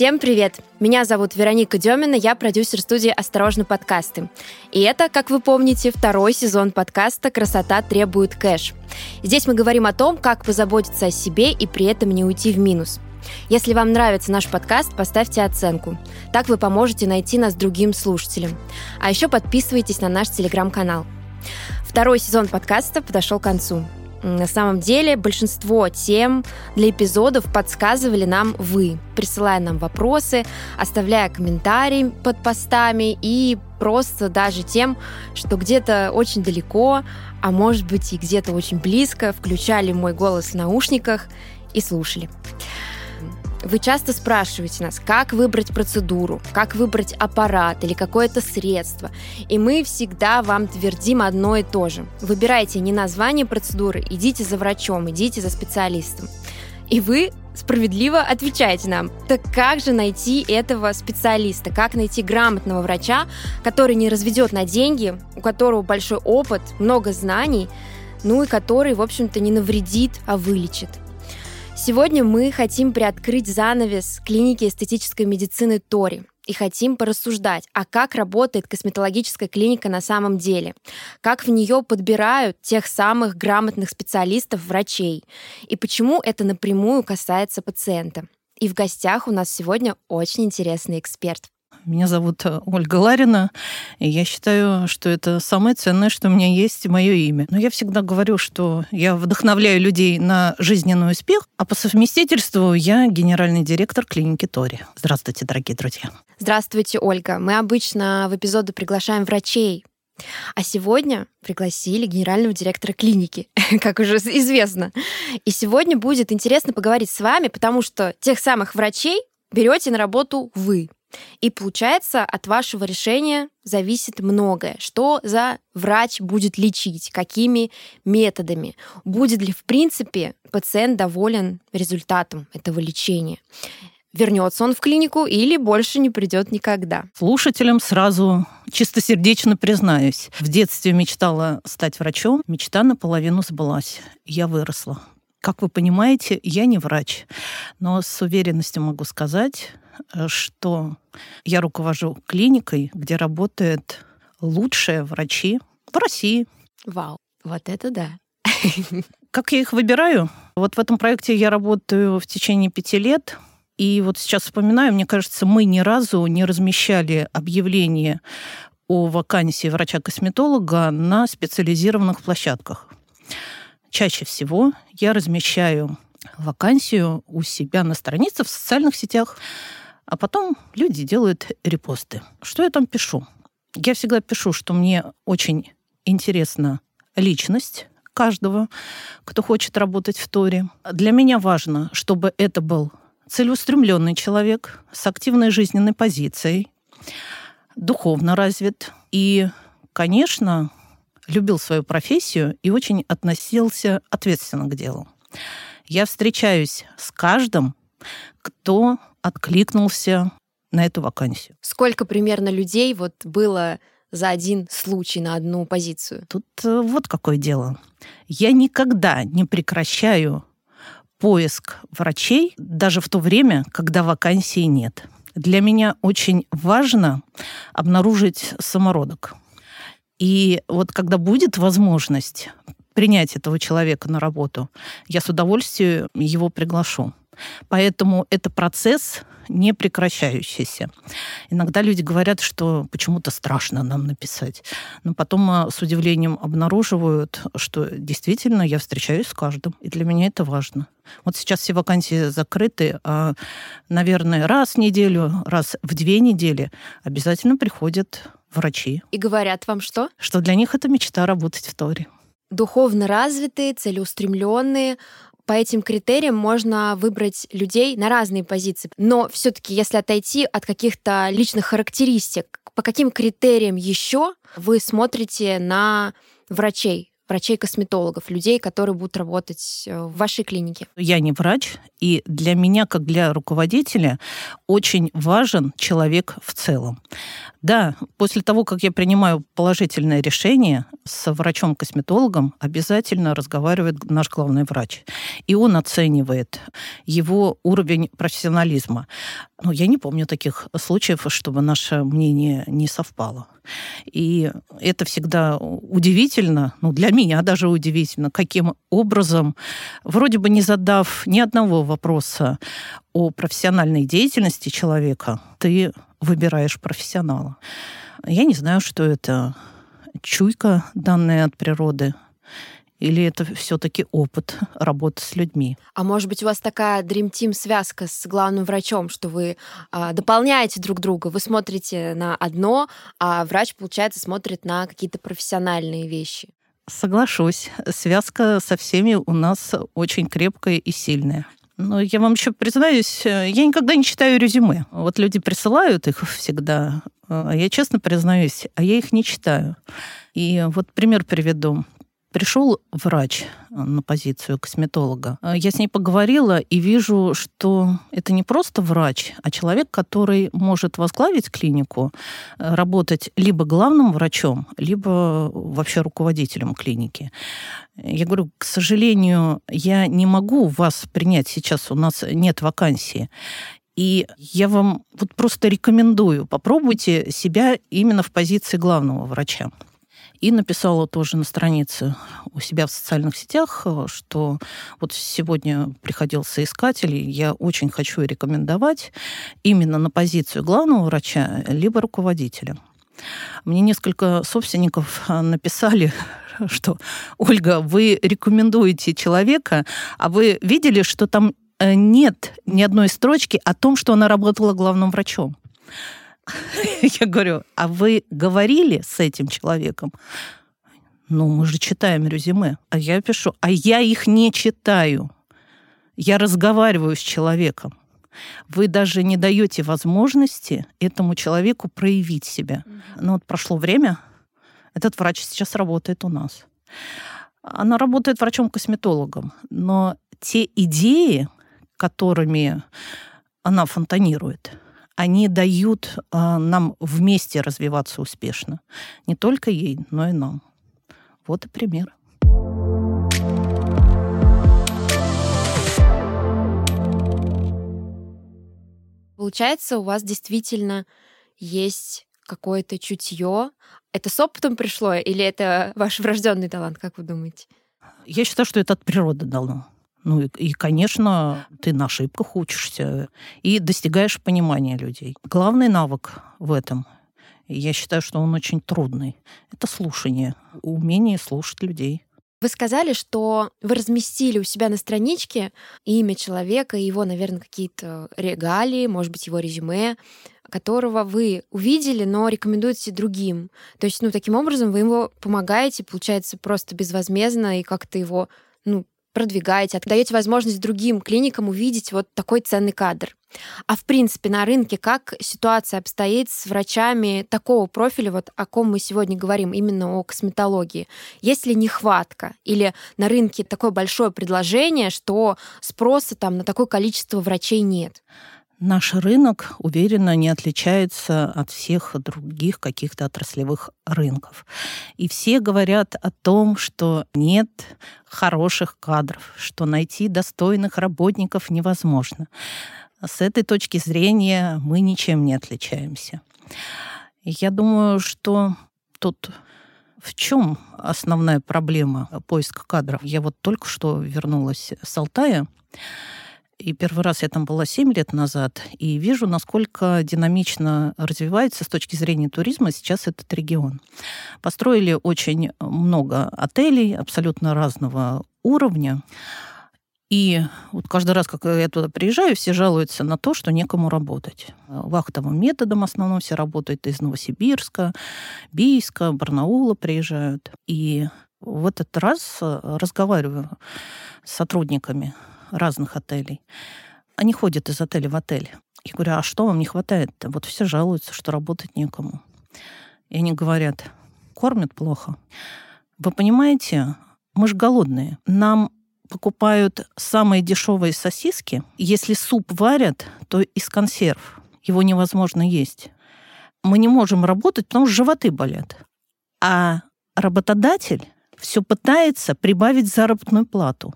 Всем привет! Меня зовут Вероника Демина, я продюсер студии «Осторожно, подкасты». И это, как вы помните, второй сезон подкаста «Красота требует кэш». Здесь мы говорим о том, как позаботиться о себе и при этом не уйти в минус. Если вам нравится наш подкаст, поставьте оценку. Так вы поможете найти нас другим слушателям. А еще подписывайтесь на наш телеграм-канал. Второй сезон подкаста подошел к концу. На самом деле большинство тем для эпизодов подсказывали нам вы, присылая нам вопросы, оставляя комментарии под постами и просто даже тем, что где-то очень далеко, а может быть и где-то очень близко, включали мой голос в наушниках и слушали. Вы часто спрашиваете нас, как выбрать процедуру, как выбрать аппарат или какое-то средство. И мы всегда вам твердим одно и то же. Выбирайте не название процедуры, идите за врачом, идите за специалистом. И вы справедливо отвечаете нам, так как же найти этого специалиста, как найти грамотного врача, который не разведет на деньги, у которого большой опыт, много знаний, ну и который, в общем-то, не навредит, а вылечит. Сегодня мы хотим приоткрыть занавес клиники эстетической медицины Тори и хотим порассуждать, а как работает косметологическая клиника на самом деле, как в нее подбирают тех самых грамотных специалистов, врачей, и почему это напрямую касается пациента. И в гостях у нас сегодня очень интересный эксперт. Меня зовут э, Ольга Ларина, и я считаю, что это самое ценное, что у меня есть мое имя. Но я всегда говорю, что я вдохновляю людей на жизненный успех, а по совместительству я генеральный директор клиники Тори. Здравствуйте, дорогие друзья. Здравствуйте, Ольга. Мы обычно в эпизоды приглашаем врачей, а сегодня пригласили генерального директора клиники, как уже известно. И сегодня будет интересно поговорить с вами, потому что тех самых врачей берете на работу вы. И получается, от вашего решения зависит многое. Что за врач будет лечить, какими методами, будет ли в принципе пациент доволен результатом этого лечения. Вернется он в клинику или больше не придет никогда. Слушателям сразу чистосердечно признаюсь. В детстве мечтала стать врачом. Мечта наполовину сбылась. Я выросла. Как вы понимаете, я не врач, но с уверенностью могу сказать, что я руковожу клиникой, где работают лучшие врачи в России. Вау, вот это да. Как я их выбираю? Вот в этом проекте я работаю в течение пяти лет. И вот сейчас вспоминаю, мне кажется, мы ни разу не размещали объявление о вакансии врача-косметолога на специализированных площадках. Чаще всего я размещаю вакансию у себя на странице в социальных сетях а потом люди делают репосты. Что я там пишу? Я всегда пишу, что мне очень интересна личность каждого, кто хочет работать в Торе. Для меня важно, чтобы это был целеустремленный человек с активной жизненной позицией, духовно развит и, конечно, любил свою профессию и очень относился ответственно к делу. Я встречаюсь с каждым, кто откликнулся на эту вакансию. Сколько примерно людей вот было за один случай на одну позицию? Тут э, вот какое дело. Я никогда не прекращаю поиск врачей, даже в то время, когда вакансии нет. Для меня очень важно обнаружить самородок. И вот когда будет возможность принять этого человека на работу, я с удовольствием его приглашу. Поэтому это процесс не прекращающийся. Иногда люди говорят, что почему-то страшно нам написать. Но потом а, с удивлением обнаруживают, что действительно я встречаюсь с каждым. И для меня это важно. Вот сейчас все вакансии закрыты, а, наверное, раз в неделю, раз в две недели обязательно приходят врачи. И говорят вам что? Что для них это мечта работать в Торе. Духовно развитые, целеустремленные, по этим критериям можно выбрать людей на разные позиции. Но все-таки, если отойти от каких-то личных характеристик, по каким критериям еще вы смотрите на врачей? Врачей-косметологов, людей, которые будут работать э, в вашей клинике? Я не врач, и для меня, как для руководителя, очень важен человек в целом. Да, после того, как я принимаю положительное решение с врачом-косметологом, обязательно разговаривает наш главный врач. И он оценивает его уровень профессионализма. Но я не помню таких случаев, чтобы наше мнение не совпало. И это всегда удивительно, ну, для меня даже удивительно, каким образом, вроде бы не задав ни одного вопроса о профессиональной деятельности человека, ты выбираешь профессионала. Я не знаю, что это чуйка, данная от природы, или это все-таки опыт работы с людьми? А может быть, у вас такая Dream Team связка с главным врачом, что вы а, дополняете друг друга, вы смотрите на одно, а врач, получается, смотрит на какие-то профессиональные вещи? Соглашусь. Связка со всеми у нас очень крепкая и сильная. Но я вам еще признаюсь, я никогда не читаю резюме. Вот люди присылают их всегда, а я честно признаюсь, а я их не читаю. И вот пример приведу. Пришел врач на позицию косметолога. Э, я с ней поговорила и вижу, что это не просто врач, а человек, который может возглавить клинику, э, работать либо главным врачом, либо вообще руководителем клиники. Я говорю, к сожалению, я не могу вас принять сейчас, у нас нет вакансии. И я вам вот просто рекомендую, попробуйте себя именно в позиции главного врача. И написала тоже на странице у себя в социальных сетях, э, что вот сегодня приходил соискатель, и я очень хочу рекомендовать именно на позицию главного врача либо руководителя. Мне несколько собственников э, написали, что Ольга, вы рекомендуете человека, а вы видели, что там э, нет ни одной строчки о том, что она работала главным врачом. Я говорю, а вы говорили с этим человеком? Ну, мы же читаем резюме. А я пишу, а я их не читаю. Я разговариваю с человеком. Вы даже не даете возможности этому человеку проявить себя. Ну вот прошло время, этот врач сейчас работает у нас. Она работает врачом-косметологом, но те идеи, которыми она фонтанирует, они дают э, нам вместе развиваться успешно. Не только ей, но и нам. Вот и пример. Получается, у вас действительно есть какое-то чутье. Это с опытом пришло или это ваш врожденный талант, как вы думаете? Я считаю, что это от природы дано. Ну и, и, конечно, ты на ошибках учишься и достигаешь понимания людей. Главный навык в этом, я считаю, что он очень трудный, это слушание, умение слушать людей. Вы сказали, что вы разместили у себя на страничке имя человека, его, наверное, какие-то регалии, может быть, его резюме, которого вы увидели, но рекомендуете другим. То есть, ну, таким образом вы ему помогаете, получается, просто безвозмездно и как-то его ну, продвигаете, отдаете возможность другим клиникам увидеть вот такой ценный кадр. А в принципе на рынке как ситуация обстоит с врачами такого профиля, вот о ком мы сегодня говорим, именно о косметологии? Есть ли нехватка? Или на рынке такое большое предложение, что спроса там на такое количество врачей нет? Наш рынок, уверенно, не отличается от всех других каких-то отраслевых рынков. И все говорят о том, что нет хороших кадров, что найти достойных работников невозможно. С этой точки зрения мы ничем не отличаемся. Я думаю, что тут в чем основная проблема поиска кадров? Я вот только что вернулась с Алтая, и первый раз я там была 7 лет назад, и вижу, насколько динамично развивается с точки зрения туризма сейчас этот регион. Построили очень много отелей абсолютно разного уровня. И вот каждый раз, как я туда приезжаю, все жалуются на то, что некому работать. Вахтовым методом в основном все работают из Новосибирска, Бийска, Барнаула приезжают. И в этот раз э, разговариваю с сотрудниками разных отелей. Они ходят из отеля в отель. Я говорю, а что вам не хватает-то? Вот все жалуются, что работать некому. И они говорят, кормят плохо, Вы понимаете, мы же голодные. Нам покупают самые дешевые сосиски. Если суп варят, то из консерв. Его невозможно есть. Мы не можем работать, потому что животы болят. А работодатель все пытается прибавить заработную плату,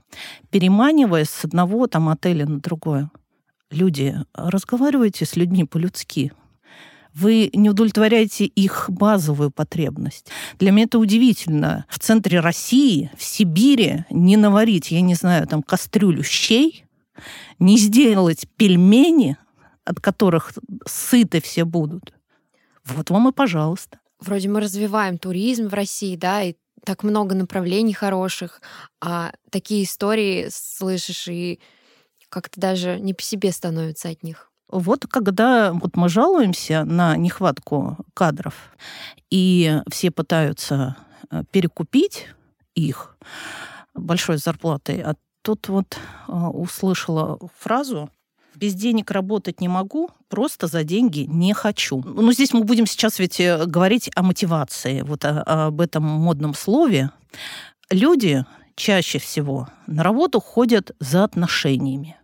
переманивая с одного там отеля на другое. Люди, разговаривайте с людьми по-людски. Вы не удовлетворяете их базовую потребность. Для меня это удивительно. В центре России, в Сибири не наварить, я не знаю, там кастрюлю щей, не сделать пельмени, от которых сыты все будут. Вот вам и пожалуйста. Вроде мы развиваем туризм в России, да, и так много направлений хороших, а такие истории слышишь и как-то даже не по себе становится от них. Вот когда вот мы жалуемся на нехватку кадров, и все пытаются э, перекупить их большой зарплатой, а тут вот э, услышала фразу без денег работать не могу, просто за деньги не хочу. Ну, здесь мы будем сейчас ведь э, говорить о мотивации, вот о, об этом модном слове. Люди чаще всего на работу ходят за отношениями.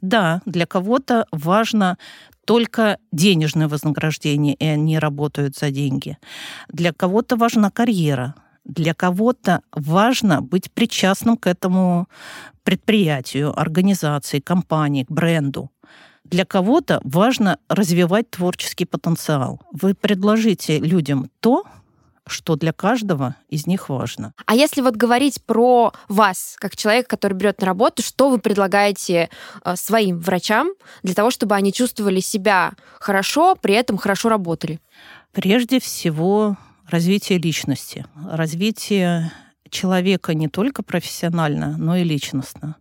Да, для кого-то важно только денежное вознаграждение, и они работают за деньги. Для кого-то важна карьера, для кого-то важно быть причастным к этому предприятию, организации, компании, бренду. Для кого-то важно развивать творческий потенциал. Вы предложите людям то, что для каждого из них важно. А если вот говорить про вас, как человека, который берет на работу, что вы предлагаете э, своим врачам для того, чтобы они чувствовали себя хорошо, при этом хорошо работали? Прежде всего, развитие личности, развитие человека не только профессионально, но и личностно.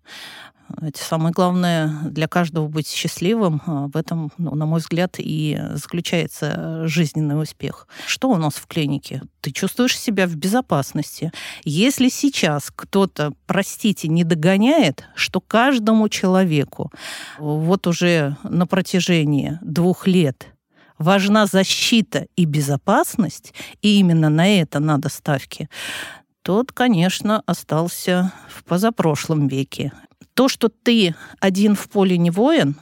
Это самое главное для каждого быть счастливым. А в этом, ну, на мой взгляд, и заключается жизненный успех. Что у нас в клинике? Ты чувствуешь себя в безопасности. Если сейчас кто-то, простите, не догоняет, что каждому человеку вот уже на протяжении двух лет важна защита и безопасность, и именно на это надо ставки, тот, конечно, остался в позапрошлом веке. То, что ты один в поле не воин,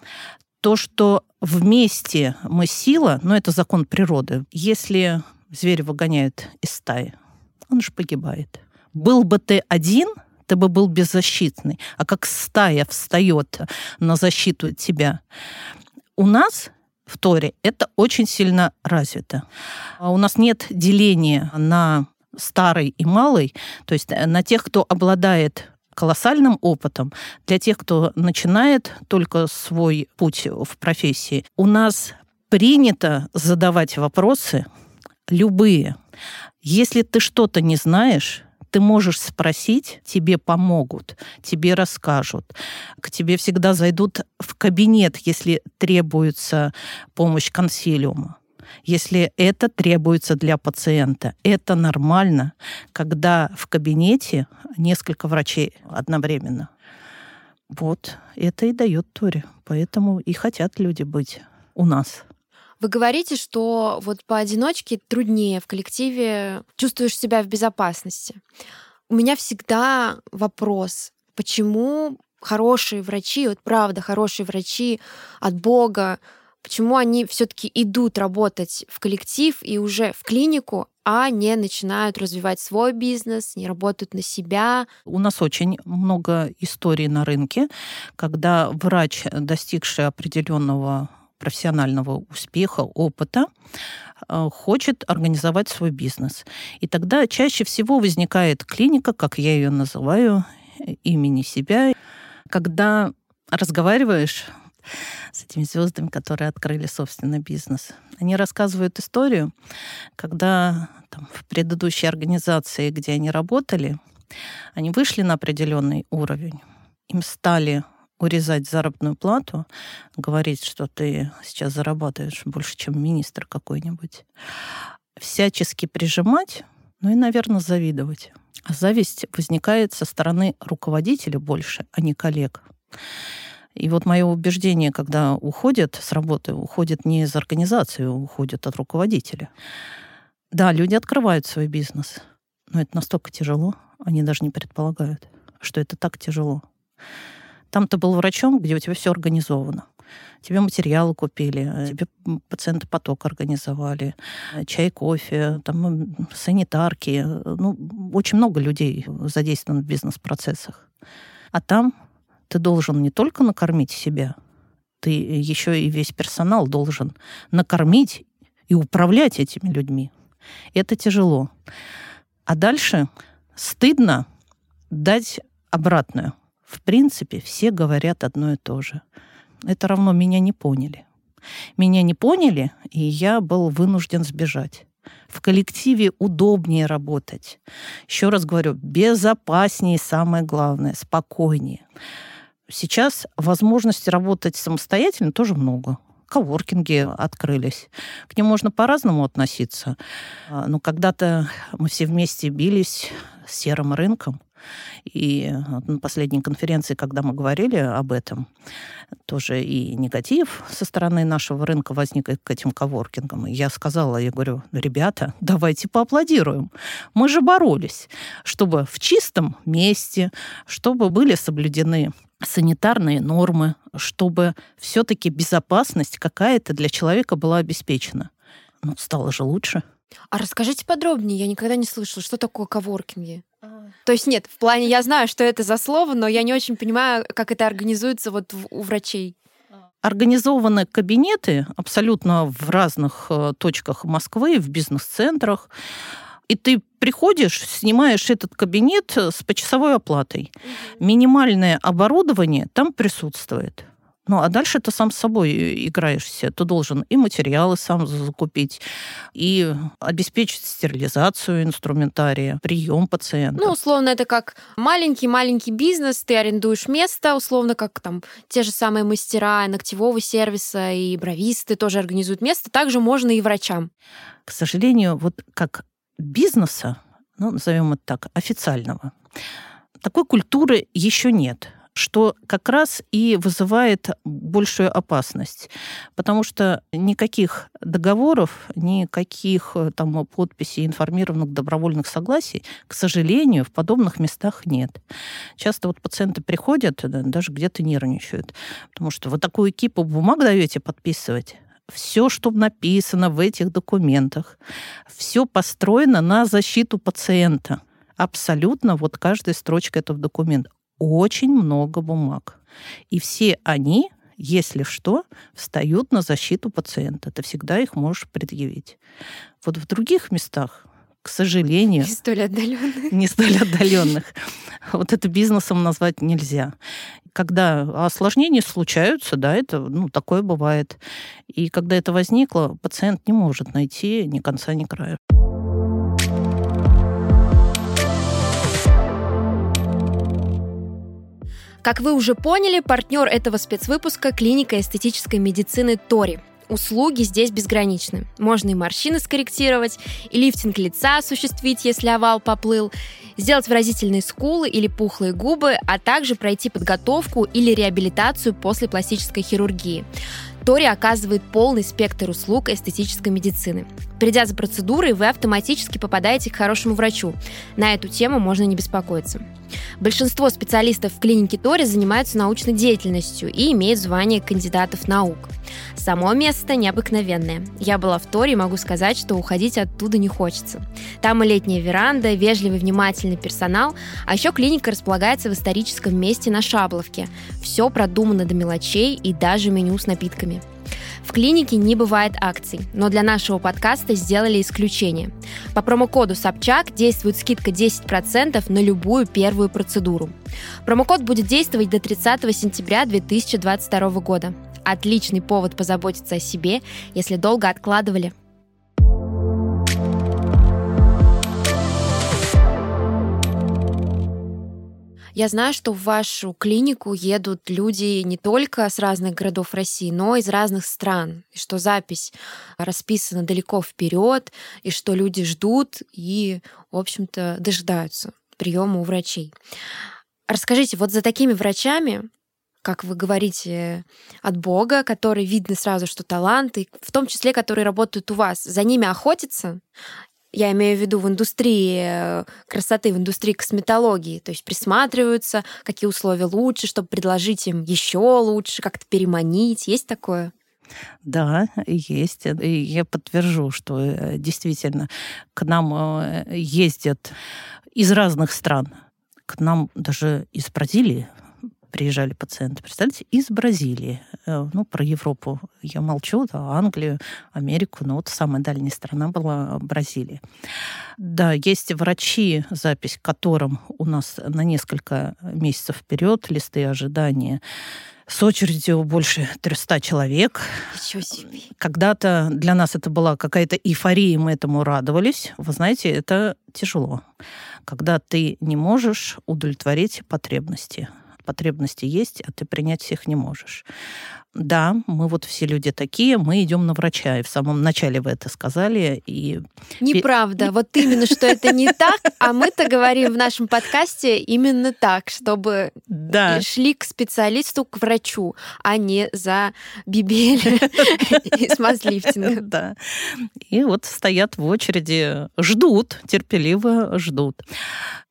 то, что вместе мы сила, но это закон природы. Если зверь выгоняют из стаи, он же погибает. Был бы ты один, ты бы был беззащитный. А как стая встает на защиту тебя. У нас в Торе это очень сильно развито. А у нас нет деления на старый и малый, то есть э, на тех, кто обладает колоссальным опытом, для тех, кто начинает только свой путь в профессии, у нас принято задавать вопросы любые. Если ты что-то не знаешь, ты можешь спросить, тебе помогут, тебе расскажут. К тебе всегда зайдут в кабинет, если требуется помощь консилиума если это требуется для пациента. Это нормально, когда в кабинете несколько врачей одновременно. Вот это и дает Тори. Поэтому и хотят люди быть у нас. Вы говорите, что вот поодиночке труднее, в коллективе чувствуешь себя в безопасности. У меня всегда вопрос, почему хорошие врачи, вот правда, хорошие врачи от Бога, почему они все-таки идут работать в коллектив и уже в клинику, а не начинают развивать свой бизнес, не работают на себя. У нас очень много историй на рынке, когда врач, достигший определенного профессионального успеха, опыта, э, хочет организовать свой бизнес. И тогда чаще всего возникает клиника, как я ее называю, имени себя, когда разговариваешь с этими звездами, которые открыли собственный бизнес. Они рассказывают историю, когда там, в предыдущей организации, где они работали, они вышли на определенный уровень, им стали урезать заработную плату, говорить, что ты сейчас зарабатываешь больше, чем министр какой-нибудь, всячески прижимать, ну и, наверное, завидовать. А зависть возникает со стороны руководителя больше, а не коллег. И вот мое убеждение, когда уходят с работы, уходят не из организации, уходят от руководителя. Да, люди открывают свой бизнес, Но это настолько тяжело, они даже не предполагают, что это так тяжело. Там ты был врачом, где у тебя все организовано. Тебе материалы купили, тебе пациенты поток организовали, чай, кофе, там санитарки. Ну, очень много людей задействовано в бизнес-процессах. А там ты должен не только накормить себя, ты еще и весь персонал должен накормить и управлять этими людьми. Это тяжело. А дальше стыдно дать обратную. В принципе, все говорят одно и то же. Это равно меня не поняли. Меня не поняли, и я был вынужден сбежать. В коллективе удобнее работать. Еще раз говорю, безопаснее, самое главное, спокойнее. Сейчас возможности работать самостоятельно тоже много коворкинги открылись. К ним можно по-разному относиться. А, но когда-то мы все вместе бились с серым рынком. И на последней конференции, когда мы говорили об этом, тоже и негатив со стороны нашего рынка возник к этим коворкингам. Я сказала, я говорю, ребята, давайте поаплодируем. Мы же боролись, чтобы в чистом месте, чтобы были соблюдены санитарные нормы, чтобы все-таки безопасность какая-то для человека была обеспечена. Ну, стало же лучше. А расскажите подробнее, я никогда не слышала, что такое коворкинги. То есть нет, в плане я знаю, что это за слово, но я не очень понимаю, как это организуется вот у врачей. Организованы кабинеты абсолютно в разных э, точках Москвы, в бизнес-центрах. И ты приходишь, снимаешь этот кабинет с почасовой оплатой. Угу. Минимальное оборудование там присутствует. Ну, а дальше ты сам с собой играешься. Ты должен и материалы сам закупить, и обеспечить стерилизацию инструментария, прием пациента. Ну, условно, это как маленький-маленький бизнес, ты арендуешь место, условно, как там те же самые мастера ногтевого сервиса и бровисты тоже организуют место. Также можно и врачам. К сожалению, вот как бизнеса, ну, назовем это так, официального, такой культуры еще нет что как раз и вызывает большую опасность. Потому что никаких договоров, никаких э, там подписей, информированных добровольных согласий, к сожалению, в подобных местах нет. Часто вот пациенты приходят, даже где-то нервничают, потому что вы такую кипу бумаг даете подписывать, все, что написано в этих документах, все построено на защиту пациента. Абсолютно вот каждая строчка этого документа очень много бумаг. И все они, если что, встают на защиту пациента. Ты всегда их можешь предъявить. Вот в других местах, к сожалению... Не столь отдаленных. Не столь отдаленных. Вот это бизнесом назвать нельзя. Когда осложнения случаются, да, это, ну, такое бывает. И когда это возникло, пациент не может найти ни конца, ни края. Как вы уже поняли, партнер этого спецвыпуска – клиника эстетической медицины Тори. Услуги здесь безграничны. Можно и морщины скорректировать, и лифтинг лица осуществить, если овал поплыл, сделать выразительные скулы или пухлые губы, а также пройти подготовку или реабилитацию после пластической хирургии. Тори оказывает полный спектр услуг эстетической медицины. Придя за процедурой, вы автоматически попадаете к хорошему врачу. На эту тему можно не беспокоиться. Большинство специалистов в клинике Тори занимаются научной деятельностью и имеют звание кандидатов наук. Само место необыкновенное. Я была в Торе и могу сказать, что уходить оттуда не хочется. Там и летняя веранда, вежливый внимательный персонал, а еще клиника располагается в историческом месте на Шабловке. Все продумано до мелочей и даже меню с напитками. В клинике не бывает акций, но для нашего подкаста сделали исключение. По промокоду Собчак действует скидка 10% на любую первую процедуру. Промокод будет действовать до 30 сентября 2022 года. Отличный повод позаботиться о себе, если долго откладывали. Я знаю, что в вашу клинику едут люди не только с разных городов России, но и из разных стран, и что запись расписана далеко вперед, и что люди ждут и, в общем-то, дожидаются приема у врачей. Расскажите, вот за такими врачами, как вы говорите, от Бога, которые видно сразу, что таланты, в том числе, которые работают у вас, за ними охотятся? я имею в виду в индустрии э, красоты, в индустрии косметологии, то есть присматриваются, какие условия лучше, чтобы предложить им еще лучше, как-то переманить. Есть такое? Да, есть. И я подтвержу, что э, действительно к нам э, ездят из разных стран. К нам даже из Бразилии приезжали пациенты. Представляете, из Бразилии. Э, ну, про Европу я молчу, да, Англию, Америку, но вот самая дальняя страна была Бразилия. Да, есть врачи, запись которым у нас на несколько месяцев вперед, листы ожидания с очередью больше 300 человек. Когда-то для нас это была какая-то эйфория, мы этому радовались. Вы знаете, это тяжело. Когда ты не можешь удовлетворить потребности потребности есть, а ты принять всех не можешь. Да, мы вот все люди такие, мы идем на врача. И в самом начале вы это сказали. И... Неправда. Вот именно, что это не так, а мы-то говорим в нашем подкасте именно так, чтобы да. шли к специалисту, к врачу, а не за бибель и смазлифтинг. Да. И вот стоят в очереди, ждут, терпеливо ждут.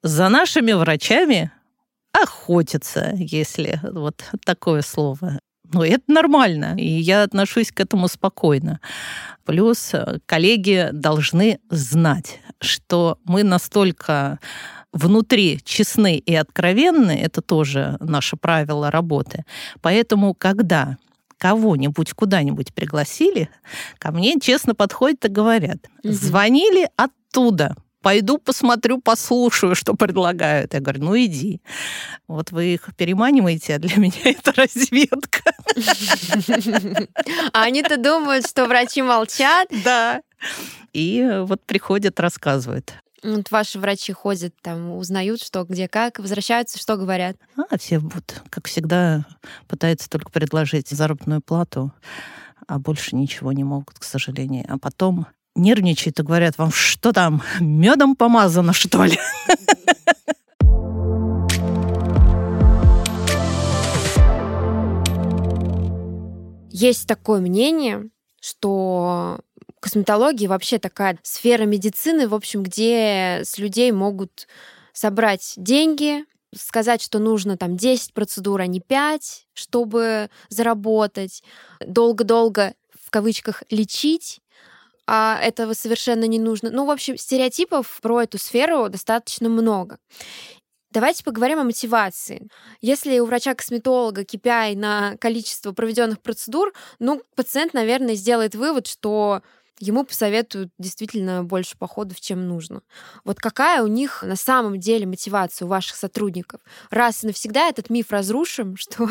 За нашими врачами охотиться, если вот такое слово. Ну, это нормально, и я отношусь к этому спокойно. Плюс э, коллеги должны знать, что мы настолько внутри честны и откровенны, это тоже наше правило работы. Поэтому, когда кого-нибудь куда-нибудь пригласили, ко мне честно подходят и говорят, звонили оттуда, пойду посмотрю, послушаю, что предлагают. Я говорю, ну иди. Вот вы их переманиваете, а для меня это разведка. А они-то думают, что врачи молчат. Да. И вот приходят, рассказывают. Вот ваши врачи ходят, там, узнают, что, где, как, возвращаются, что говорят? А, все вот, как всегда, пытаются только предложить заработную плату, а больше ничего не могут, к сожалению. А потом нервничают и говорят вам, что там, медом помазано, что ли? Есть такое мнение, что косметология вообще такая сфера медицины, в общем, где с людей могут собрать деньги, сказать, что нужно там 10 процедур, а не 5, чтобы заработать, долго-долго в кавычках лечить, а этого совершенно не нужно. Ну, в общем, стереотипов про эту сферу достаточно много. Давайте поговорим о мотивации. Если у врача-косметолога KPI на количество проведенных процедур, ну, пациент, наверное, сделает вывод, что ему посоветуют действительно больше походов, чем нужно. Вот какая у них на самом деле мотивация у ваших сотрудников? Раз и навсегда этот миф разрушим, что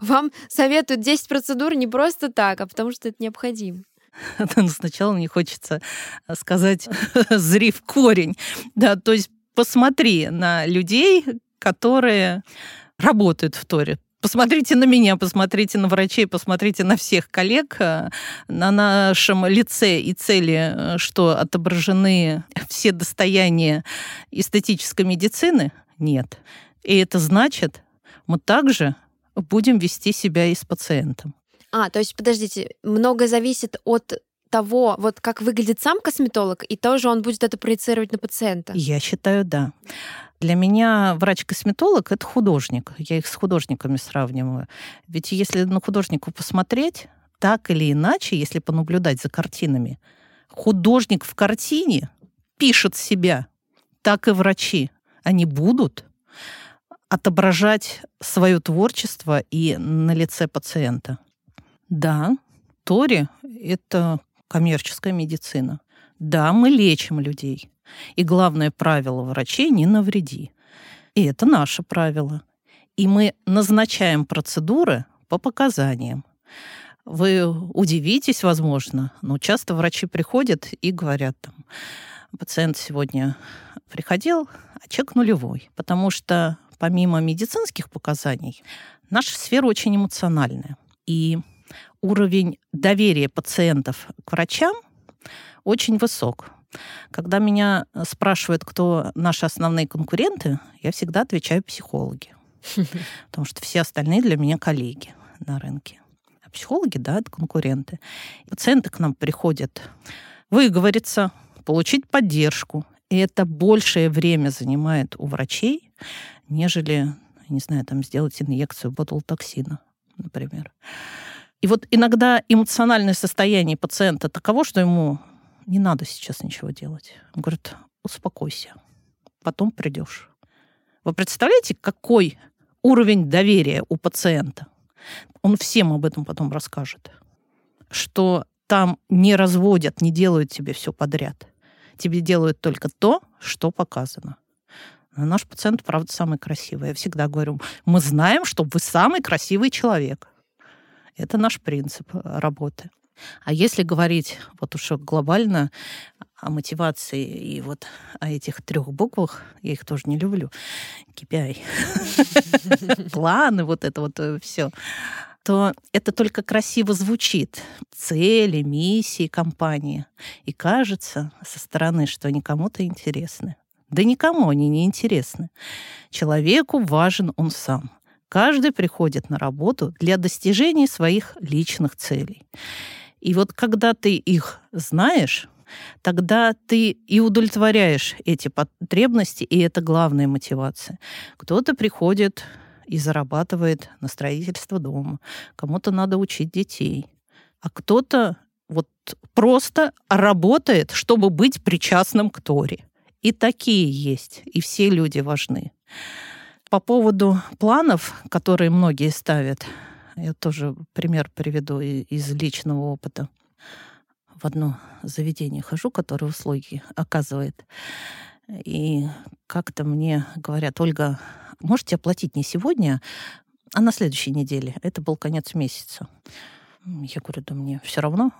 вам советуют 10 процедур не просто так, а потому что это необходимо. Но сначала мне хочется сказать «зри в корень». Да, то есть посмотри на людей, которые работают в Торе. Посмотрите на меня, посмотрите на врачей, посмотрите на всех коллег, э, на нашем лице и цели, э, что отображены все достояния эстетической медицины. Нет. И это значит, мы также будем вести себя и с пациентом. А, то есть, подождите, много зависит от того, вот как выглядит сам косметолог, и тоже он будет это проецировать на пациента? Я считаю, да. Для меня врач-косметолог — это художник. Я их с художниками сравниваю. Ведь если на художнику посмотреть, так или иначе, если понаблюдать за картинами, художник в картине пишет себя, так и врачи. Они будут отображать свое творчество и на лице пациента. Да, Тори — это коммерческая медицина. Да, мы лечим людей. И главное правило врачей — не навреди. И это наше правило. И мы назначаем процедуры по показаниям. Вы удивитесь, возможно, но часто врачи приходят и говорят там, пациент сегодня приходил, а чек нулевой, потому что помимо медицинских показаний, наша сфера очень эмоциональная. И уровень доверия пациентов к врачам очень высок. Когда меня спрашивают, кто наши основные конкуренты, я всегда отвечаю психологи. Потому что все остальные для меня коллеги на рынке. А психологи, да, это конкуренты. Пациенты к нам приходят выговориться, получить поддержку. И это большее время занимает у врачей, нежели, не знаю, там сделать инъекцию ботулотоксина, например. И вот иногда эмоциональное состояние пациента таково, что ему не надо сейчас ничего делать. Он говорит, успокойся, потом придешь. Вы представляете, какой уровень доверия у пациента? Он всем об этом потом расскажет. Что там не разводят, не делают тебе все подряд. Тебе делают только то, что показано. Но наш пациент, правда, самый красивый. Я всегда говорю, мы знаем, что вы самый красивый человек. Это наш принцип работы. А если говорить вот уж глобально о мотивации и вот о этих трех буквах, я их тоже не люблю, KPI, планы, вот это вот э, все, то это только красиво звучит. Цели, миссии компании. И кажется со стороны, что они кому-то интересны. Да никому они не интересны. Человеку важен он сам. Каждый приходит на работу для достижения своих личных целей. И вот когда ты их знаешь, тогда ты и удовлетворяешь эти потребности, и это главная мотивация. Кто-то приходит и зарабатывает на строительство дома, кому-то надо учить детей, а кто-то вот просто работает, чтобы быть причастным к Торе. И такие есть, и все люди важны. По поводу планов, которые многие ставят, я тоже пример приведу из личного опыта. В одно заведение хожу, которое услуги оказывает. И как-то мне говорят, Ольга, можете оплатить не сегодня, а на следующей неделе. Это был конец месяца. Я говорю, да мне все равно.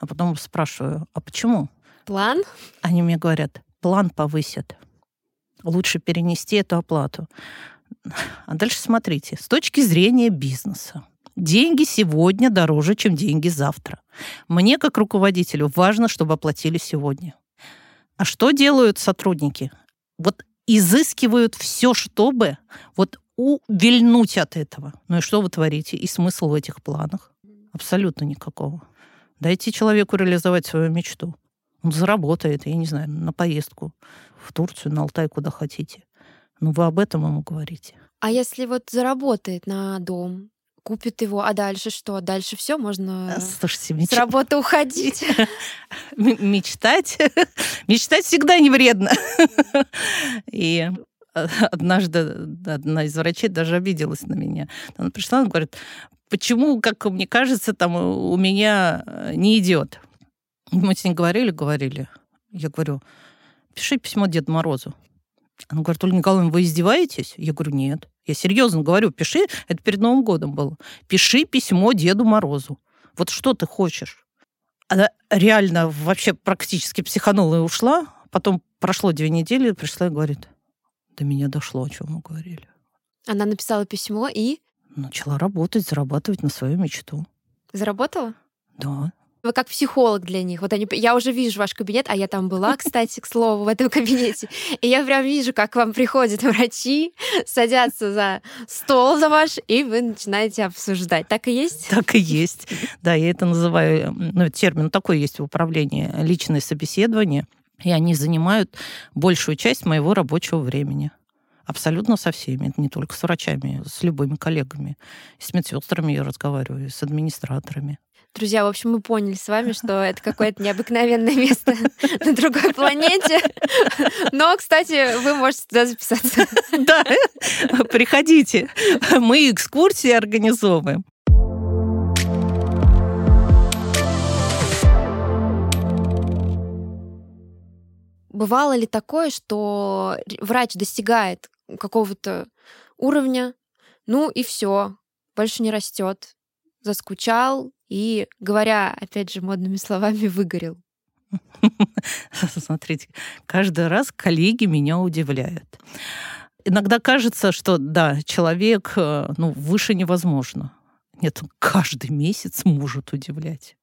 А потом спрашиваю, а почему? План? Они мне говорят, план повысят лучше перенести эту оплату. А дальше смотрите, с точки зрения бизнеса. Деньги сегодня дороже, чем деньги завтра. Мне, как руководителю, важно, чтобы оплатили сегодня. А что делают сотрудники? Вот изыскивают все, чтобы вот увильнуть от этого. Ну и что вы творите? И смысл в этих планах? Абсолютно никакого. Дайте человеку реализовать свою мечту. Он заработает, я не знаю, на поездку в Турцию, на Алтай, куда хотите. Ну, вы об этом ему говорите. А если вот заработает на дом, купит его, а дальше что? Дальше все можно а, Слушайте, меч... с работы уходить. Мечтать. Мечтать всегда не вредно. И однажды одна из врачей даже обиделась на меня. Она пришла, она говорит, почему, как мне кажется, там у меня не идет. Мы с ней говорили, говорили. Я говорю, пиши письмо Деду Морозу. Она говорит, Ольга Николаевна, вы издеваетесь? Я говорю, нет. Я серьезно говорю, пиши, это перед Новым годом было. Пиши письмо Деду Морозу. Вот что ты хочешь? Она реально вообще практически психанула и ушла. Потом прошло две недели, пришла и говорит, до меня дошло, о чем мы говорили. Она написала письмо и? Начала работать, зарабатывать на свою мечту. Заработала? Да. Вы как психолог для них. Вот они, я уже вижу ваш кабинет, а я там была, кстати, к слову, в этом кабинете. И я прям вижу, как к вам приходят врачи, садятся за стол за ваш, и вы начинаете обсуждать. Так и есть? Так и есть. Да, я это называю, ну, термин такой есть в управлении, личное собеседование. И они занимают большую часть моего рабочего времени. Абсолютно со всеми. Это не только с врачами, с любыми коллегами. с медсестрами я разговариваю, с администраторами. Друзья, в общем, мы поняли с вами, что это какое-то необыкновенное место на другой планете. Но, кстати, вы можете туда записаться. Да, приходите. Мы экскурсии организовываем. Бывало ли такое, что врач достигает какого-то уровня, ну и все, больше не растет, заскучал, и, говоря, опять же, модными словами, выгорел. Смотрите, каждый раз коллеги меня удивляют. Иногда кажется, что да, человек э, ну, выше невозможно. Нет, он каждый месяц может удивлять.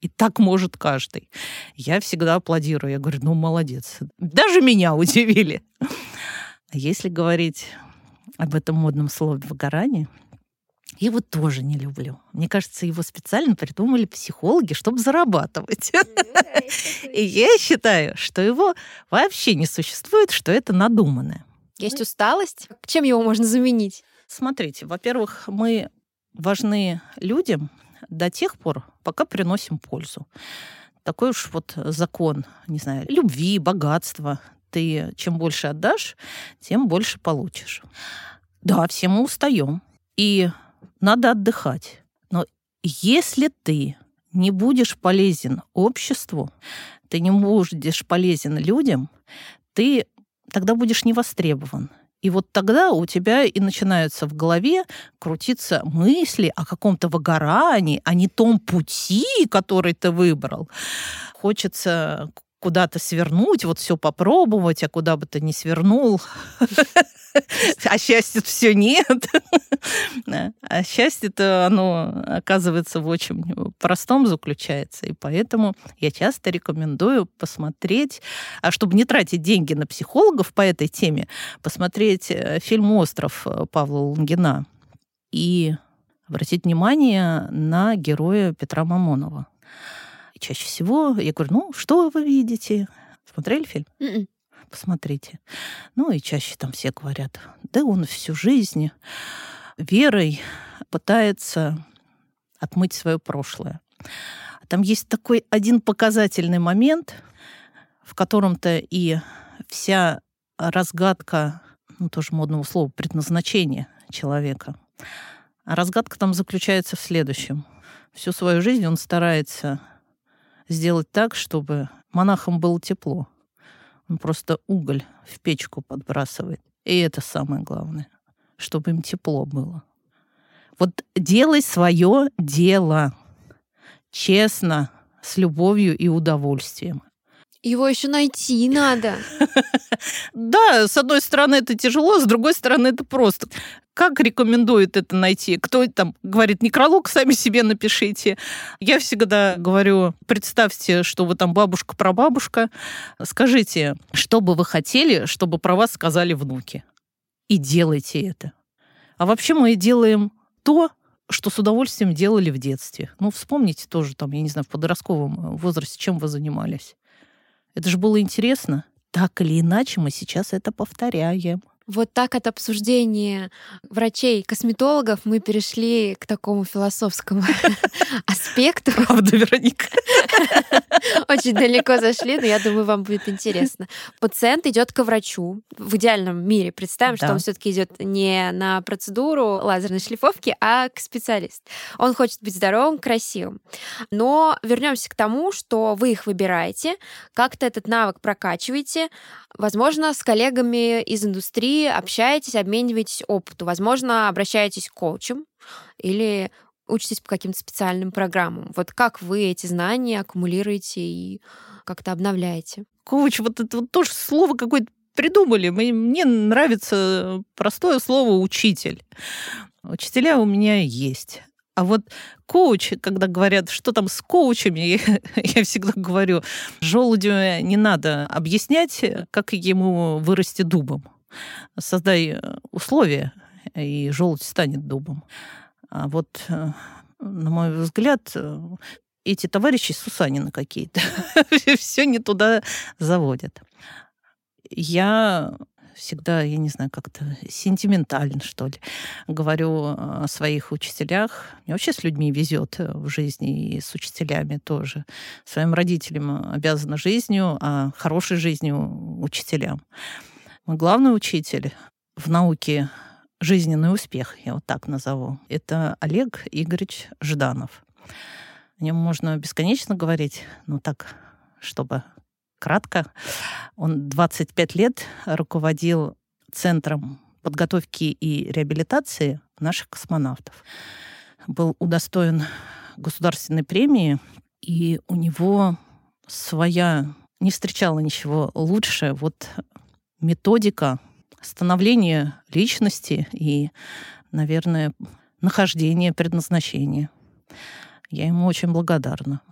И так может каждый. Я всегда аплодирую. Я говорю, ну, молодец. Даже меня удивили. Если говорить об этом модном слове «выгорание», Я его тоже не люблю. Мне кажется, его специально придумали психологи, чтобы зарабатывать. Ну и я считаю, что его вообще не существует, что это надуманное. Есть усталость? Чем его можно заменить? Смотрите, во-первых, мы важны людям до тех пор, пока приносим пользу. Такой уж вот закон, не знаю, любви, богатства. Ты чем больше отдашь, тем больше получишь. Да, все мы устаем. И надо отдыхать. Но если ты не будешь полезен обществу, ты не будешь полезен людям, ты тогда будешь не востребован. И вот тогда у тебя и начинаются в голове крутиться мысли о каком-то выгорании, о не том пути, который ты выбрал. Хочется куда-то свернуть, вот все попробовать, а куда бы ты ни свернул, а счастья все нет. А счастье-то, оно, оказывается, в очень простом заключается. И поэтому я часто рекомендую посмотреть, а чтобы не тратить деньги на психологов по этой теме, посмотреть э, фильм «Остров» Павла Лунгина и обратить внимание на героя Петра Мамонова. И чаще всего я говорю, ну, что вы видите? Смотрели фильм? Mm-mm. М-м. Посмотрите. Ну и чаще там все говорят, да он всю жизнь верой пытается отмыть свое прошлое. Там есть такой один показательный момент, в котором-то и вся разгадка, ну, тоже модного слова, предназначения человека. А разгадка там заключается в следующем. Всю свою жизнь он старается сделать так, чтобы монахам было тепло. Он просто уголь в печку подбрасывает. И это самое главное, чтобы им тепло было. Вот делай свое дело честно, с любовью и удовольствием. Его еще найти надо. Да, с одной стороны это тяжело, с другой стороны это просто. Как рекомендует это найти? Кто там говорит, некролог сами себе напишите. Я всегда говорю, представьте, что вы там бабушка-прабабушка. Скажите, что бы вы хотели, чтобы про вас сказали внуки. И делайте это. А вообще мы делаем то, что с удовольствием делали в детстве. Ну, вспомните тоже, там, я не знаю, в подростковом возрасте, чем вы занимались. Это же было интересно. Так или иначе мы сейчас это повторяем. Вот так от обсуждения врачей, косметологов мы перешли к такому философскому аспекту. Правда, Вероника? Очень далеко зашли, но я думаю, вам будет интересно. Пациент идет к врачу. В идеальном мире представим, да. что он все-таки идет не на процедуру лазерной шлифовки, а к специалисту. Он хочет быть здоровым, красивым. Но вернемся к тому, что вы их выбираете, как-то этот навык прокачиваете, возможно, с коллегами из индустрии общаетесь, обмениваетесь опытом. Возможно, обращаетесь к коучам или учитесь по каким-то специальным программам. Вот как вы эти знания аккумулируете и как-то обновляете? Коуч, вот это вот тоже слово какое-то придумали. Мне нравится простое слово «учитель». Учителя у меня есть. А вот коуч, когда говорят, что там с коучами, я всегда говорю, желудю не надо объяснять, как ему вырасти дубом создай э, условия, и желудь станет дубом. А вот, э, на мой взгляд, э, эти товарищи Сусанины какие-то. Все не туда заводят. Я всегда, я не знаю, как-то сентиментально, что ли, говорю о своих учителях. Мне вообще с людьми везет в жизни и с учителями тоже. Своим родителям обязана жизнью, а хорошей жизнью учителям. Мой главный учитель в науке жизненный успех, я вот так назову, это Олег Игоревич Жданов. О нем можно бесконечно говорить, но так, чтобы кратко. Он 25 лет руководил Центром подготовки и реабилитации наших космонавтов. Был удостоен государственной премии, и у него своя не встречала ничего лучше вот методика становления личности и, наверное, нахождения предназначения. Я ему очень благодарна.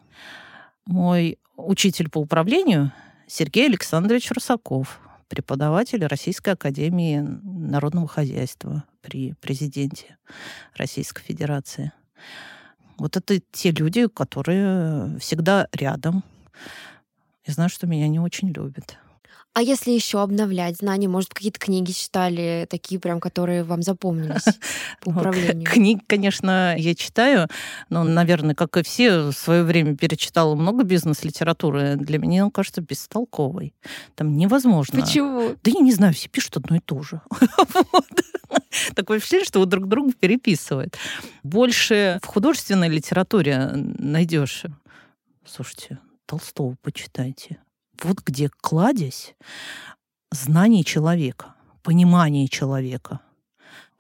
Мой учитель по управлению Сергей Александрович Русаков, преподаватель Российской Академии Народного Хозяйства при президенте Российской Федерации. Вот это те люди, которые всегда рядом. Я знаю, что меня не очень любят. А если еще обновлять знания, может, какие-то книги читали, такие прям, которые вам запомнились по управлению? Книг, конечно, я читаю, но, наверное, как и все, в свое время перечитала много бизнес-литературы. Для меня, он кажется, бестолковой. Там невозможно. Почему? Да я не знаю, все пишут одно и то же. Такое впечатление, что вы друг друга переписывают. Больше в художественной литературе найдешь. Слушайте, Толстого почитайте вот где кладезь знаний человека, понимания человека.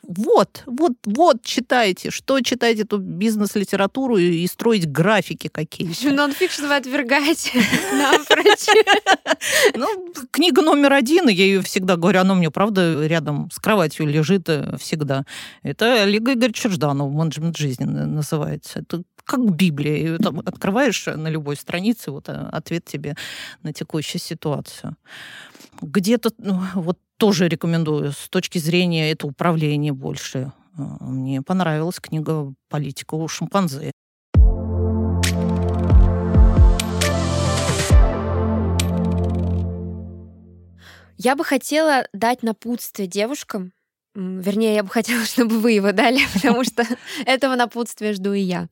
Вот, вот, вот читайте. Что читайте эту бизнес-литературу и, и строить графики какие-то. Нонфикшн вы отвергаете Ну, книга номер один, я ее всегда говорю, она у меня, правда, рядом с кроватью лежит э, всегда. Это Олега Игоревича Жданова «Менеджмент жизни» называется. Это как Библия. И там открываешь на любой странице, вот э, ответ тебе на текущую ситуацию. Где-то ну, вот тоже рекомендую с точки зрения это управления больше. Э, мне понравилась книга «Политика у шимпанзе». Я бы хотела дать напутствие девушкам, Вернее, я бы хотела, чтобы вы его дали, потому что этого напутствия жду и я.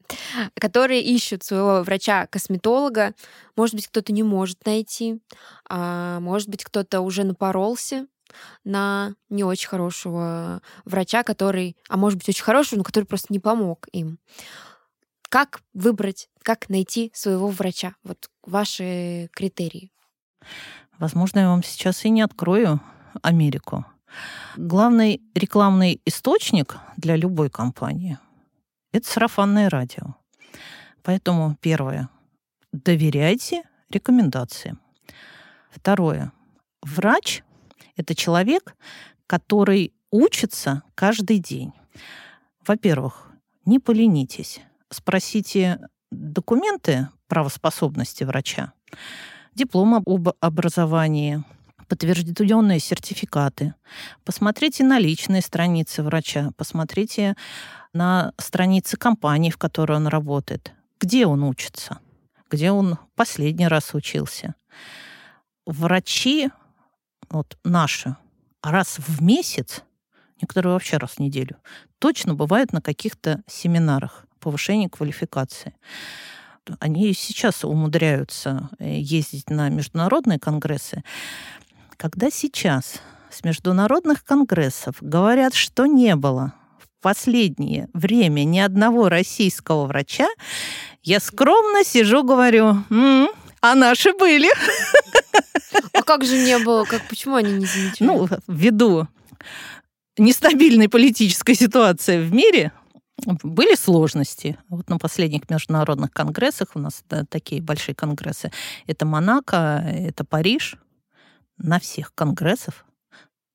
Которые ищут своего врача-косметолога. Может быть, кто-то не может найти, а может быть, кто-то уже напоролся на не очень хорошего врача, который, а может быть, очень хорошего, но который просто не помог им. Как выбрать, как найти своего врача? Вот ваши критерии. Возможно, я вам сейчас и не открою Америку. Главный рекламный источник для любой компании – это сарафанное радио. Поэтому первое – доверяйте рекомендациям. Второе – врач – это человек, который учится каждый день. Во-первых, не поленитесь. Спросите документы правоспособности врача, диплом об образовании – подтвержденные сертификаты. Посмотрите на личные страницы врача, посмотрите на страницы компании, в которой он работает. Где он учится? Где он последний раз учился? Врачи, вот наши, раз в месяц, некоторые вообще раз в неделю, точно бывают на каких-то семинарах повышения квалификации они сейчас умудряются э, ездить на международные конгрессы. Когда сейчас с международных конгрессов говорят, что не было в последнее время ни одного российского врача, я скромно сижу, говорю, м-м, а наши были. А как же не было? Как, почему они не замечали? Ну, ввиду нестабильной политической ситуации в мире, были сложности. Вот на последних международных конгрессах у нас да, такие большие конгрессы. Это Монако, это Париж – на всех конгрессах,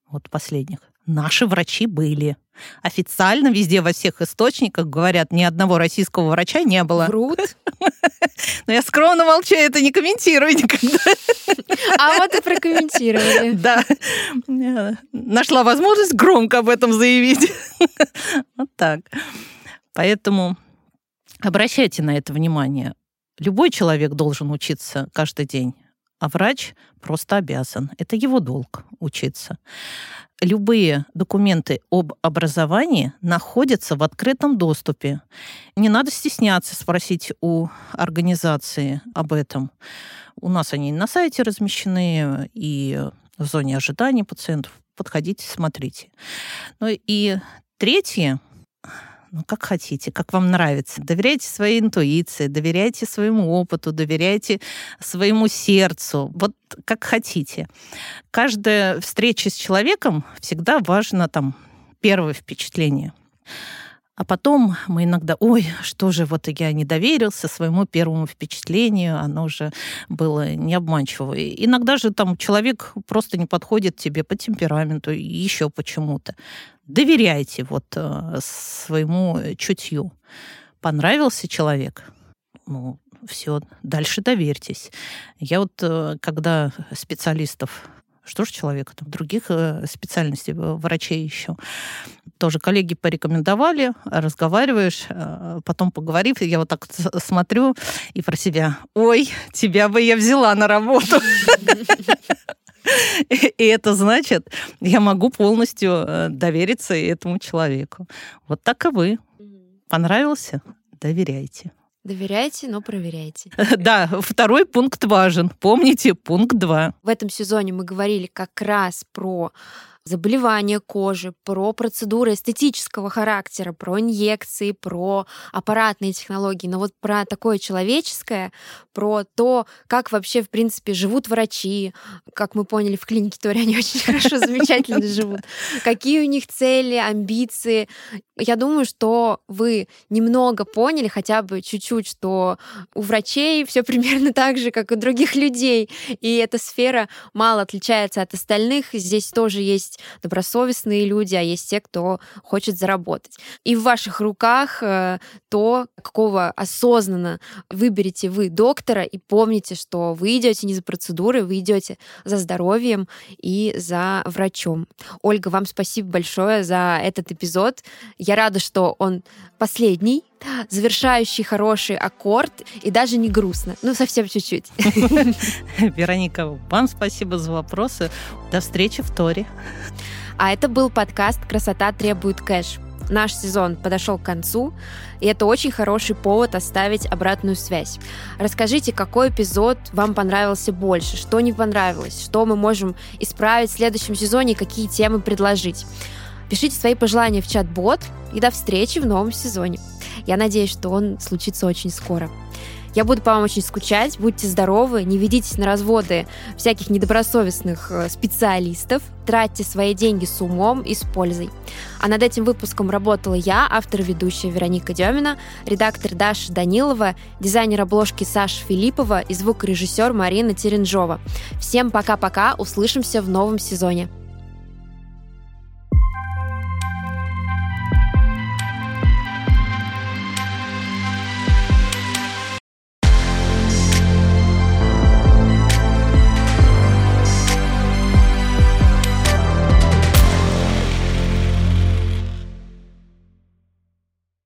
вот последних, наши врачи были. Официально везде во всех источниках говорят, ни одного российского врача не было. Врут. Но я скромно молчу, это не комментирую никогда. А вот и прокомментировали. Да. Нашла возможность громко об этом заявить. Вот так. Поэтому обращайте на это внимание. Любой человек должен учиться каждый день а врач просто обязан. Это его долг учиться. Любые документы об образовании находятся в открытом доступе. Не надо стесняться спросить у организации об этом. У нас они на сайте размещены и в зоне ожидания пациентов. Подходите, смотрите. Ну и третье, ну, как хотите, как вам нравится. Доверяйте своей интуиции, доверяйте своему опыту, доверяйте своему сердцу. Вот как хотите. Каждая встреча с человеком всегда важно там первое впечатление. А потом мы иногда, ой, что же, вот я не доверился своему первому впечатлению, оно уже было не обманчиво. Иногда же там человек просто не подходит тебе по темпераменту, еще почему-то. Доверяйте вот э, своему чутью. Понравился человек? Ну, все, дальше доверьтесь. Я вот, э, когда специалистов Что же человека там других э, специальностей, врачей еще. Тоже коллеги порекомендовали, разговариваешь, потом поговорив, я вот так смотрю и про себя, ой, тебя бы я взяла на работу. И это значит, я могу полностью довериться этому человеку. Вот так и вы. Понравился? Доверяйте. Доверяйте, но проверяйте. Да, второй пункт важен. Помните пункт два. В этом сезоне мы говорили как раз про заболевания кожи, про процедуры эстетического характера, про инъекции, про аппаратные технологии, но вот про такое человеческое, про то, как вообще, в принципе, живут врачи, как мы поняли в клинике Тори, они очень хорошо, замечательно живут, какие у них цели, амбиции. Я думаю, что вы немного поняли, хотя бы чуть-чуть, что у врачей все примерно так же, как у других людей, и эта сфера мало отличается от остальных. Здесь тоже есть добросовестные люди, а есть те, кто хочет заработать. И в ваших руках э, то, какого осознанно выберете вы доктора, и помните, что вы идете не за процедурой, вы идете за здоровьем и за врачом. Ольга, вам спасибо большое за этот эпизод. Я рада, что он последний, завершающий хороший аккорд и даже не грустно. Ну, совсем чуть-чуть. Вероника, вам спасибо за вопросы. До встречи в Торе. А это был подкаст «Красота требует кэш». Наш сезон подошел к концу, и это очень хороший повод оставить обратную связь. Расскажите, какой эпизод вам понравился больше, что не понравилось, что мы можем исправить в следующем сезоне, какие темы предложить. Пишите свои пожелания в чат-бот, и до встречи в новом сезоне. Я надеюсь, что он случится очень скоро. Я буду по вам очень скучать. Будьте здоровы, не ведитесь на разводы всяких недобросовестных э, специалистов. Тратьте свои деньги с умом и с пользой. А над этим выпуском работала я, автор ведущая Вероника Демина, редактор Даша Данилова, дизайнер обложки Саша Филиппова и звукорежиссер Марина Теренжова. Всем пока-пока, услышимся в новом сезоне.